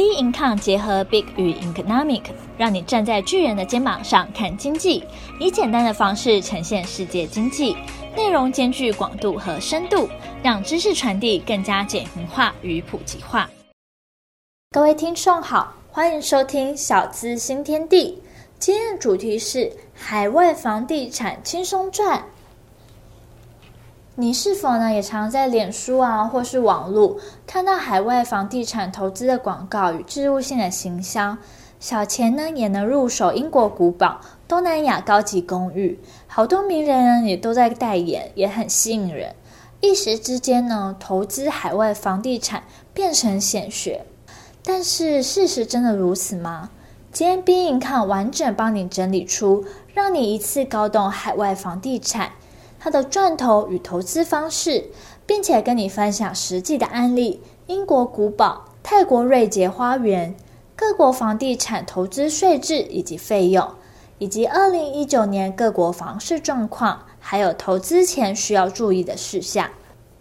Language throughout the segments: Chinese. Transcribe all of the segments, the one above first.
Bincom 结合 Big 与 Economic，让你站在巨人的肩膀上看经济，以简单的方式呈现世界经济，内容兼具广度和深度，让知识传递更加简明化与普及化。各位听众好，欢迎收听小资新天地，今天的主题是海外房地产轻松赚。你是否呢也常在脸书啊，或是网络看到海外房地产投资的广告与置入性的行销？小钱呢也能入手英国古堡、东南亚高级公寓，好多名人呢也都在代言，也很吸引人。一时之间呢，投资海外房地产变成显学。但是事实真的如此吗？今天 B Income 完整帮你整理出，让你一次搞懂海外房地产。它的赚头与投资方式，并且跟你分享实际的案例：英国古堡、泰国瑞杰花园、各国房地产投资税制以及费用，以及二零一九年各国房市状况，还有投资前需要注意的事项。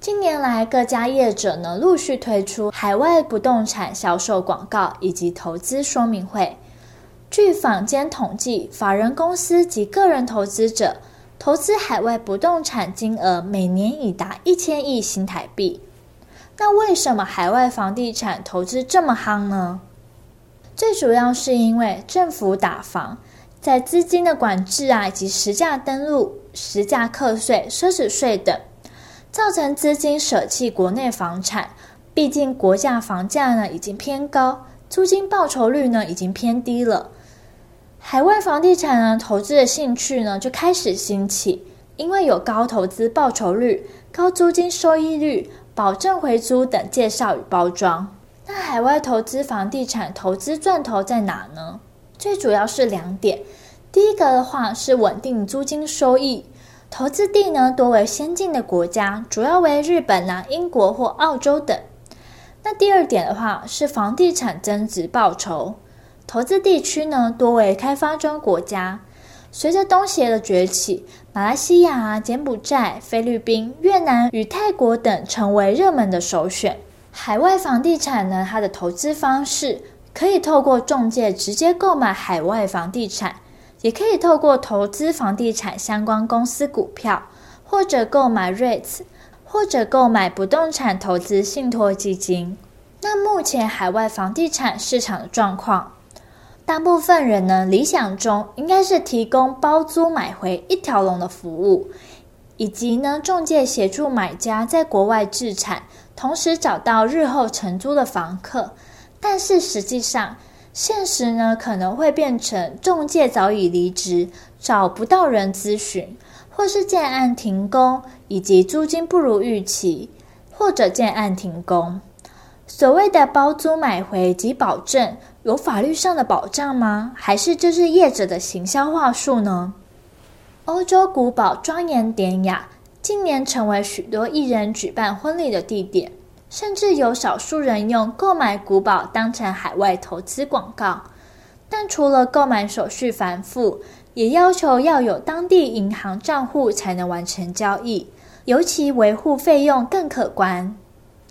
近年来，各家业者呢陆续推出海外不动产销售广告以及投资说明会。据坊间统计，法人公司及个人投资者。投资海外不动产金额每年已达一千亿新台币。那为什么海外房地产投资这么夯呢？最主要是因为政府打房，在资金的管制啊，以及实价登录、实价课税、奢侈税等，造成资金舍弃国内房产。毕竟国价房价呢已经偏高，租金报酬率呢已经偏低了。海外房地产呢，投资的兴趣呢就开始兴起，因为有高投资报酬率、高租金收益率、保证回租等介绍与包装。那海外投资房地产投资赚头在哪呢？最主要是两点。第一个的话是稳定租金收益，投资地呢多为先进的国家，主要为日本啊、英国或澳洲等。那第二点的话是房地产增值报酬。投资地区呢，多为开发中国家。随着东协的崛起，马来西亚、柬埔寨、菲律宾、越南与泰国等成为热门的首选。海外房地产呢，它的投资方式可以透过中介直接购买海外房地产，也可以透过投资房地产相关公司股票，或者购买 REITs，或者购买不动产投资信托基金。那目前海外房地产市场的状况？大部分人呢，理想中应该是提供包租买回一条龙的服务，以及呢，中介协助买家在国外置产，同时找到日后承租的房客。但是实际上，现实呢可能会变成中介早已离职，找不到人咨询，或是建案停工，以及租金不如预期，或者建案停工。所谓的包租买回及保证，有法律上的保障吗？还是这是业者的行销话术呢？欧洲古堡庄严典雅，近年成为许多艺人举办婚礼的地点，甚至有少数人用购买古堡当成海外投资广告。但除了购买手续繁复，也要求要有当地银行账户才能完成交易，尤其维护费用更可观。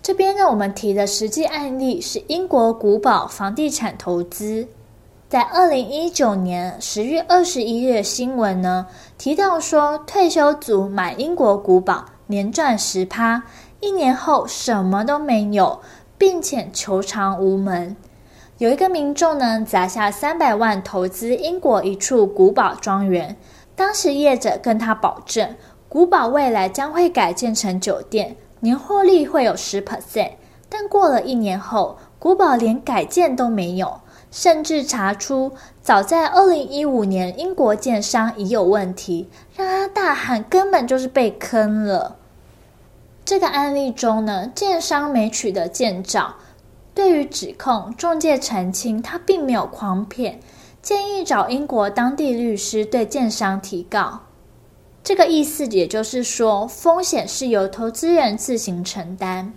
这边呢，我们提的实际案例是英国古堡房地产投资。在二零一九年十月二十一日的新闻呢，提到说退休族买英国古堡年赚十趴，一年后什么都没有，并且求偿无门。有一个民众呢，砸下三百万投资英国一处古堡庄园，当时业者跟他保证，古堡未来将会改建成酒店。年获利会有十 percent，但过了一年后，古堡连改建都没有，甚至查出早在二零一五年英国建商已有问题，让他大喊根本就是被坑了。这个案例中呢，建商没取得建造，对于指控，中介澄清他并没有诓骗，建议找英国当地律师对建商提告。这个意思也就是说，风险是由投资人自行承担。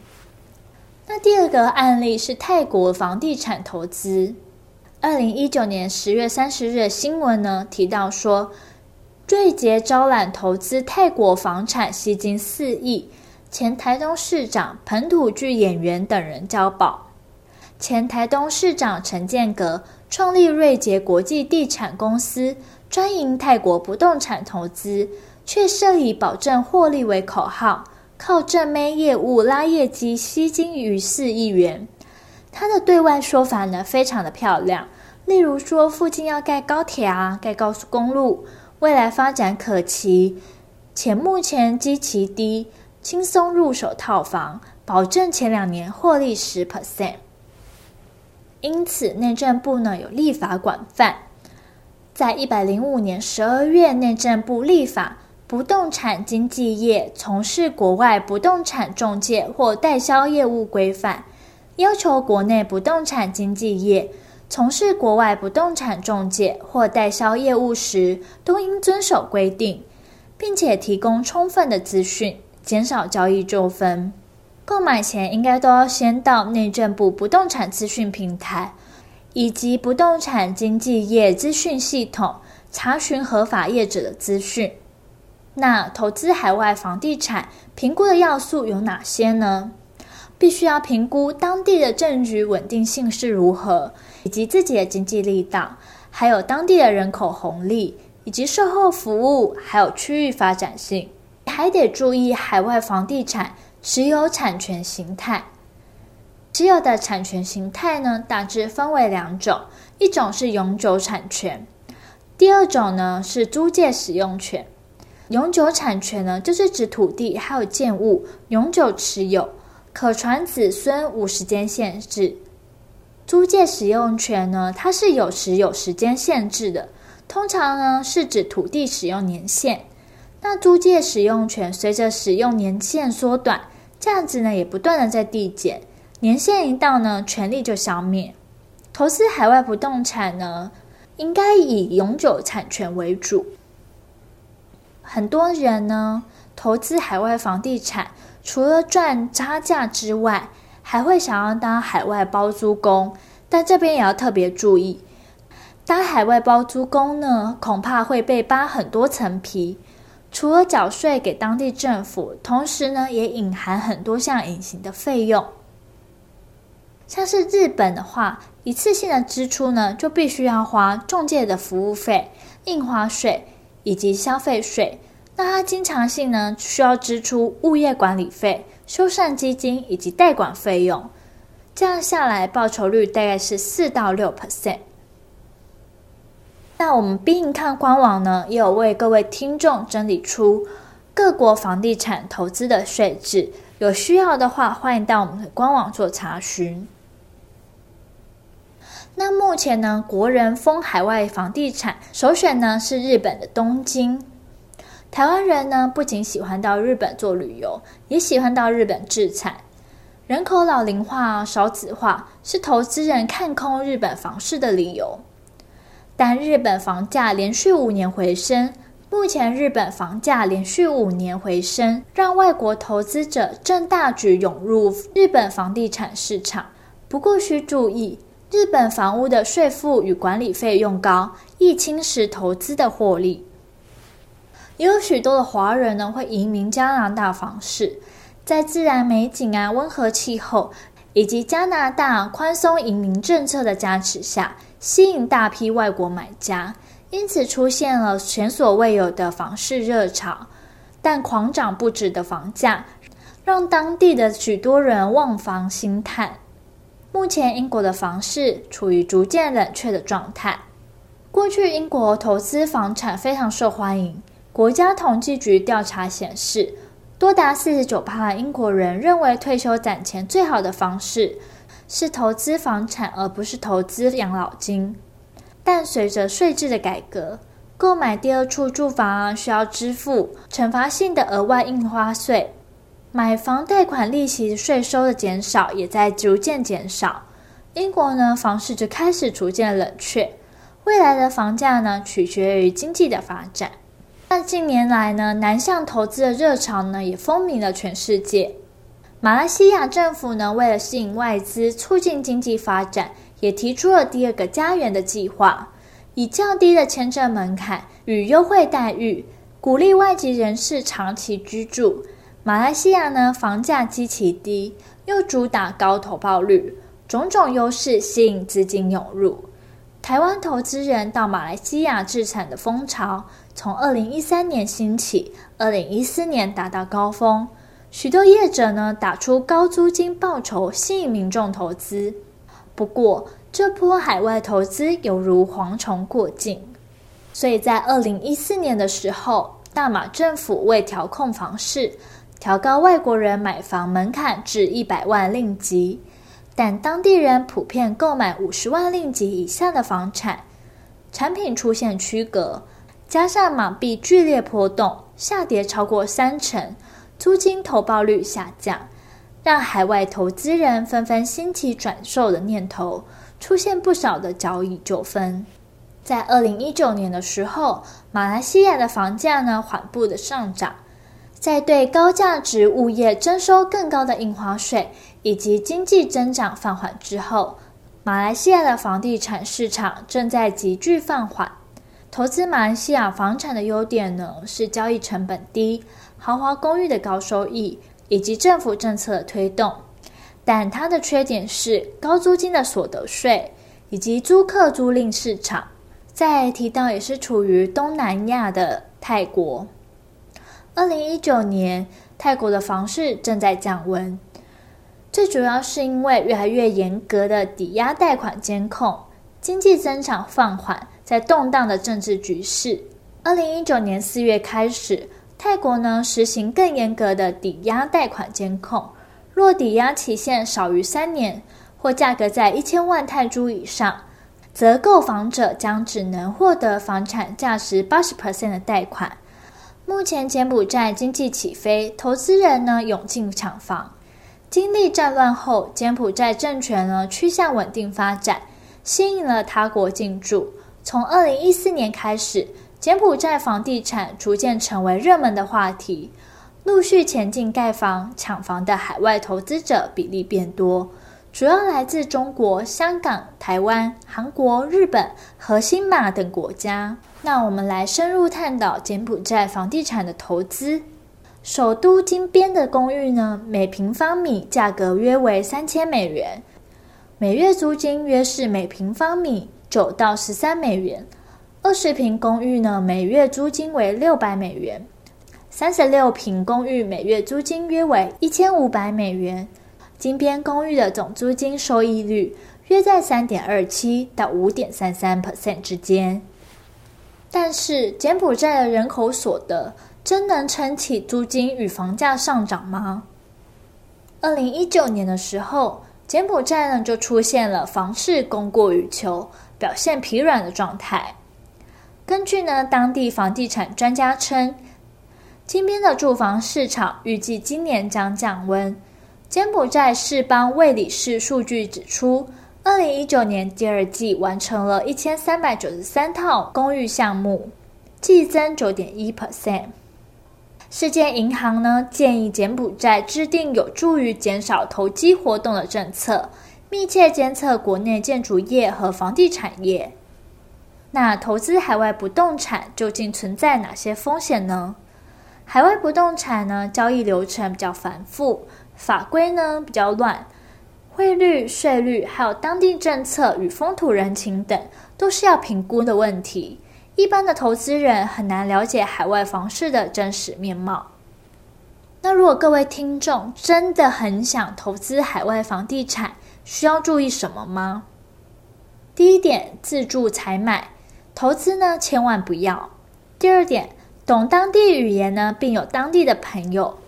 那第二个案例是泰国房地产投资。二零一九年十月三十日的新闻呢，提到说，瑞杰招揽投资泰国房产，吸金四亿，前台东市长、本土剧演员等人交保。前台东市长陈建革创立瑞杰国际地产公司，专营泰国不动产投资，却设以保证获利为口号，靠正妹业务拉业绩，吸金逾四亿元。他的对外说法呢，非常的漂亮，例如说附近要盖高铁啊，盖高速公路，未来发展可期，且目前基期低，轻松入手套房，保证前两年获利十 percent。因此，内政部呢有立法广泛，在一百零五年十二月，内政部立法《不动产经纪业从事国外不动产中介或代销业务规范》，要求国内不动产经纪业从事国外不动产中介或代销业务时，都应遵守规定，并且提供充分的资讯，减少交易纠纷。购买前应该都要先到内政部不动产资讯平台以及不动产经纪业资讯系统查询合法业者的资讯。那投资海外房地产评估的要素有哪些呢？必须要评估当地的政局稳定性是如何，以及自己的经济力道，还有当地的人口红利，以及售后服务，还有区域发展性，还得注意海外房地产。持有产权形态，持有的产权形态呢，大致分为两种，一种是永久产权，第二种呢是租借使用权。永久产权呢，就是指土地还有建物永久持有，可传子孙，无时间限制。租借使用权呢，它是有时有时间限制的，通常呢是指土地使用年限。那租借使用权随着使用年限缩短，价值呢也不断的在递减，年限一到呢，权利就消灭。投资海外不动产呢，应该以永久产权为主。很多人呢，投资海外房地产，除了赚差价之外，还会想要当海外包租公，但这边也要特别注意，当海外包租公呢，恐怕会被扒很多层皮。除了缴税给当地政府，同时呢，也隐含很多项隐形的费用。像是日本的话，一次性的支出呢，就必须要花中介的服务费、印花税以及消费税。那它经常性呢，需要支出物业管理费、修缮基金以及代管费用。这样下来，报酬率大概是四到六 percent。那我们 Be.income 官网呢，也有为各位听众整理出各国房地产投资的税制，有需要的话，欢迎到我们的官网做查询。那目前呢，国人封海外房地产，首选呢是日本的东京。台湾人呢，不仅喜欢到日本做旅游，也喜欢到日本置产。人口老龄化、少子化，是投资人看空日本房市的理由。但日本房价连续五年回升，目前日本房价连续五年回升，让外国投资者正大举涌入日本房地产市场。不过需注意，日本房屋的税负与管理费用高，易侵蚀投资的获利。也有许多的华人呢会移民加拿大房市，在自然美景啊、温和气候以及加拿大宽松移民政策的加持下。吸引大批外国买家，因此出现了前所未有的房市热潮。但狂涨不止的房价，让当地的许多人望房兴叹。目前英国的房市处于逐渐冷却的状态。过去英国投资房产非常受欢迎。国家统计局调查显示，多达四十九趴的英国人认为退休攒钱最好的方式。是投资房产，而不是投资养老金。但随着税制的改革，购买第二处住房需要支付惩罚性的额外印花税，买房贷款利息税收的减少也在逐渐减少。英国呢，房市就开始逐渐冷却。未来的房价呢，取决于经济的发展。但近年来呢，南向投资的热潮呢，也风靡了全世界。马来西亚政府呢，为了吸引外资、促进经济发展，也提出了第二个家园的计划，以较低的签证门槛与优惠待遇，鼓励外籍人士长期居住。马来西亚呢，房价极其低，又主打高投报率，种种优势吸引资金涌入。台湾投资人到马来西亚置产的风潮，从二零一三年兴起，二零一四年达到高峰。许多业者呢打出高租金报酬，吸引民众投资。不过，这波海外投资犹如蝗虫过境，所以在二零一四年的时候，大马政府为调控房市，调高外国人买房门槛至一百万令吉。但当地人普遍购买五十万令吉以下的房产，产品出现区隔，加上马币剧烈波动，下跌超过三成，租金投报率下降，让海外投资人纷纷兴起转售的念头，出现不少的交易纠纷。在二零一九年的时候，马来西亚的房价呢缓步的上涨。在对高价值物业征收更高的印花税以及经济增长放缓之后，马来西亚的房地产市场正在急剧放缓。投资马来西亚房产的优点呢，是交易成本低、豪华公寓的高收益以及政府政策的推动。但它的缺点是高租金的所得税以及租客租赁市场。再提到也是处于东南亚的泰国。二零一九年，泰国的房市正在降温，最主要是因为越来越严格的抵押贷款监控，经济增长放缓，在动荡的政治局势。二零一九年四月开始，泰国呢实行更严格的抵押贷款监控，若抵押期限少于三年，或价格在一千万泰铢以上，则购房者将只能获得房产价值八十 percent 的贷款。目前柬埔寨经济起飞，投资人呢涌进抢房。经历战乱后，柬埔寨政权呢趋向稳定发展，吸引了他国进驻。从二零一四年开始，柬埔寨房地产逐渐成为热门的话题，陆续前进盖房抢房的海外投资者比例变多。主要来自中国、香港、台湾、韩国、日本和新马等国家。那我们来深入探讨柬埔寨房地产的投资。首都金边的公寓呢，每平方米价格约为三千美元，每月租金约是每平方米九到十三美元。二十平公寓呢，每月租金为六百美元；三十六平公寓每月租金约为一千五百美元。金边公寓的总租金收益率约在三点二七到五点三三 percent 之间。但是，柬埔寨的人口所得真能撑起租金与房价上涨吗？二零一九年的时候，柬埔寨呢就出现了房市供过于求、表现疲软的状态。根据呢当地房地产专家称，金边的住房市场预计今年将降温。柬埔寨市邦卫理士数据指出，二零一九年第二季完成了一千三百九十三套公寓项目，季增九点一 percent。世界银行呢建议柬埔寨制定有助于减少投机活动的政策，密切监测国内建筑业和房地产业。那投资海外不动产究竟存在哪些风险呢？海外不动产呢交易流程比较繁复。法规呢比较乱，汇率、税率，还有当地政策与风土人情等，都是要评估的问题。一般的投资人很难了解海外房市的真实面貌。那如果各位听众真的很想投资海外房地产，需要注意什么吗？第一点，自住采买，投资呢千万不要。第二点，懂当地语言呢，并有当地的朋友。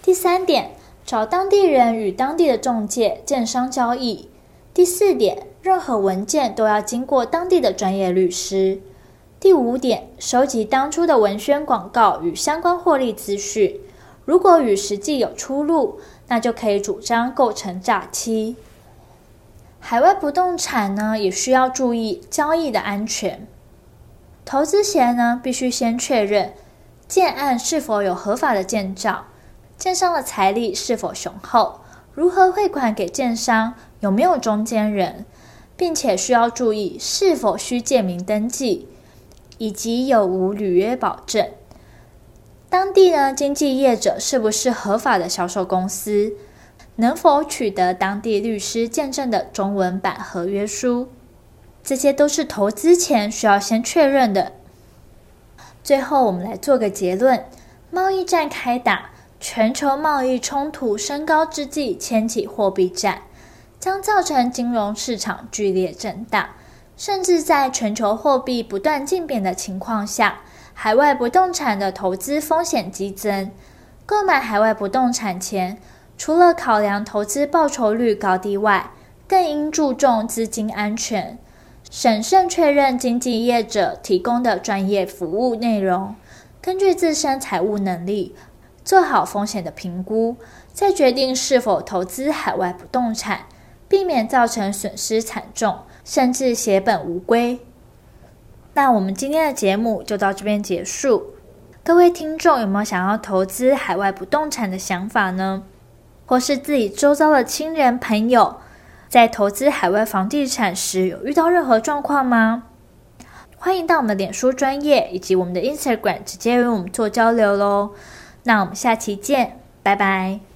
第三点。找当地人与当地的中介、建商交易。第四点，任何文件都要经过当地的专业律师。第五点，收集当初的文宣广告与相关获利资讯，如果与实际有出入，那就可以主张构成诈欺。海外不动产呢，也需要注意交易的安全。投资前呢，必须先确认建案是否有合法的建造。建商的财力是否雄厚？如何汇款给建商？有没有中间人？并且需要注意是否需建名登记，以及有无履约保证。当地呢，经纪业者是不是合法的销售公司？能否取得当地律师见证的中文版合约书，这些都是投资前需要先确认的。最后，我们来做个结论：贸易战开打，全球贸易冲突升高之际，牵起货币战，将造成金融市场剧烈震荡，甚至在全球货币不断竞贬的情况下，海外不动产的投资风险激增。购买海外不动产前，除了考量投资报酬率高低外，更应注重资金安全，审慎确认经纪业者提供的专业服务内容，根据自身财务能力做好风险的评估，再决定是否投资海外不动产，避免造成损失惨重，甚至血本无归。那我们今天的节目就到这边结束。各位听众有没有想要投资海外不动产的想法呢？或是自己周遭的亲人朋友，在投资海外房地产时有遇到任何状况吗？欢迎到我们的脸书专业以及我们的 Instagram 直接与我们做交流喽。那我们下期见，拜拜。